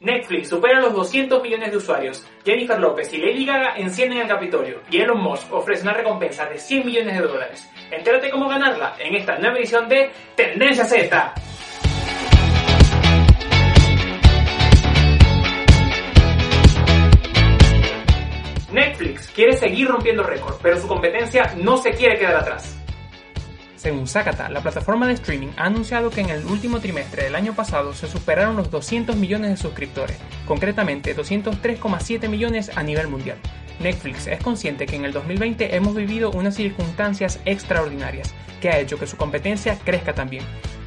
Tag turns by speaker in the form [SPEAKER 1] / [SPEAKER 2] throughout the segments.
[SPEAKER 1] Netflix supera los 200 millones de usuarios. Jennifer López y Lady Gaga encienden el Capitolio. Y Elon Musk ofrece una recompensa de 100 millones de dólares. Entérate cómo ganarla en esta nueva edición de Tendencia Z. Netflix quiere seguir rompiendo récords, pero su competencia no se quiere quedar atrás. Según Sakata, la plataforma de streaming ha anunciado que en el último trimestre del año pasado se superaron los 200 millones de suscriptores, concretamente 203,7 millones a nivel mundial. Netflix es consciente que en el 2020 hemos vivido unas circunstancias extraordinarias, que ha hecho que su competencia crezca también.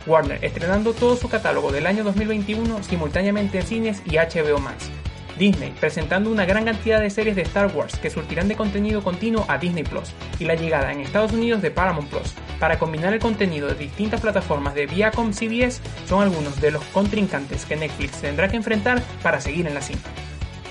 [SPEAKER 1] Warner estrenando todo su catálogo del año 2021 simultáneamente en cines y HBO Max, Disney presentando una gran cantidad de series de Star Wars que surtirán de contenido continuo a Disney Plus y la llegada en Estados Unidos de Paramount Plus para combinar el contenido de distintas plataformas de Viacom CBS son algunos de los contrincantes que Netflix tendrá que enfrentar para seguir en la cinta.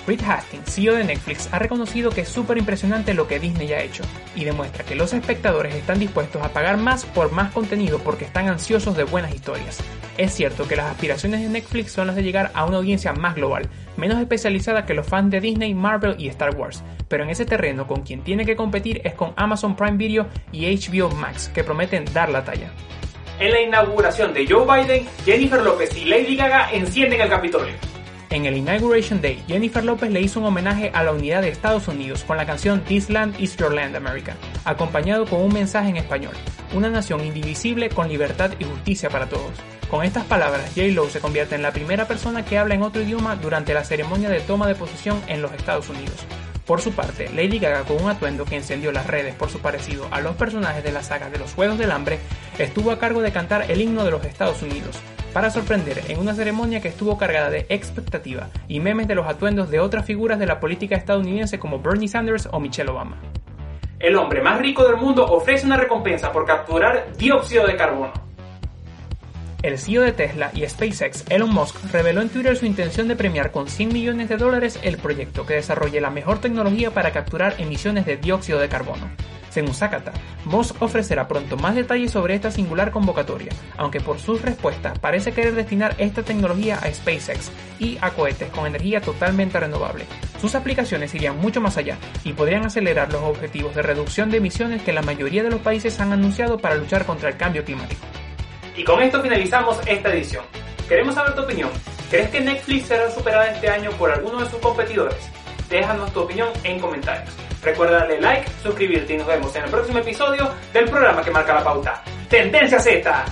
[SPEAKER 1] Reed Hastings, CEO de Netflix, ha reconocido que es súper impresionante lo que Disney ha hecho y demuestra que los espectadores están dispuestos a pagar más por más contenido porque están ansiosos de buenas historias. Es cierto que las aspiraciones de Netflix son las de llegar a una audiencia más global, menos especializada que los fans de Disney, Marvel y Star Wars, pero en ese terreno con quien tiene que competir es con Amazon Prime Video y HBO Max, que prometen dar la talla. En la inauguración de Joe Biden, Jennifer López y Lady Gaga encienden el Capitolio. En el Inauguration Day, Jennifer López le hizo un homenaje a la unidad de Estados Unidos con la canción This Land is Your Land America, acompañado con un mensaje en español, una nación indivisible con libertad y justicia para todos. Con estas palabras, J-Lo se convierte en la primera persona que habla en otro idioma durante la ceremonia de toma de posesión en los Estados Unidos. Por su parte, Lady Gaga, con un atuendo que encendió las redes por su parecido a los personajes de la saga de los Juegos del Hambre, estuvo a cargo de cantar el himno de los Estados Unidos, para sorprender en una ceremonia que estuvo cargada de expectativa y memes de los atuendos de otras figuras de la política estadounidense como Bernie Sanders o Michelle Obama. El hombre más rico del mundo ofrece una recompensa por capturar dióxido de carbono. El CEO de Tesla y SpaceX, Elon Musk, reveló en Twitter su intención de premiar con 100 millones de dólares el proyecto que desarrolle la mejor tecnología para capturar emisiones de dióxido de carbono. Según Sakata, Musk ofrecerá pronto más detalles sobre esta singular convocatoria, aunque por sus respuestas parece querer destinar esta tecnología a SpaceX y a cohetes con energía totalmente renovable. Sus aplicaciones irían mucho más allá y podrían acelerar los objetivos de reducción de emisiones que la mayoría de los países han anunciado para luchar contra el cambio climático. Y con esto finalizamos esta edición. Queremos saber tu opinión. ¿Crees que Netflix será superada este año por alguno de sus competidores? Déjanos tu opinión en comentarios. Recuerda darle like, suscribirte y nos vemos en el próximo episodio del programa que marca la pauta. Tendencia Z.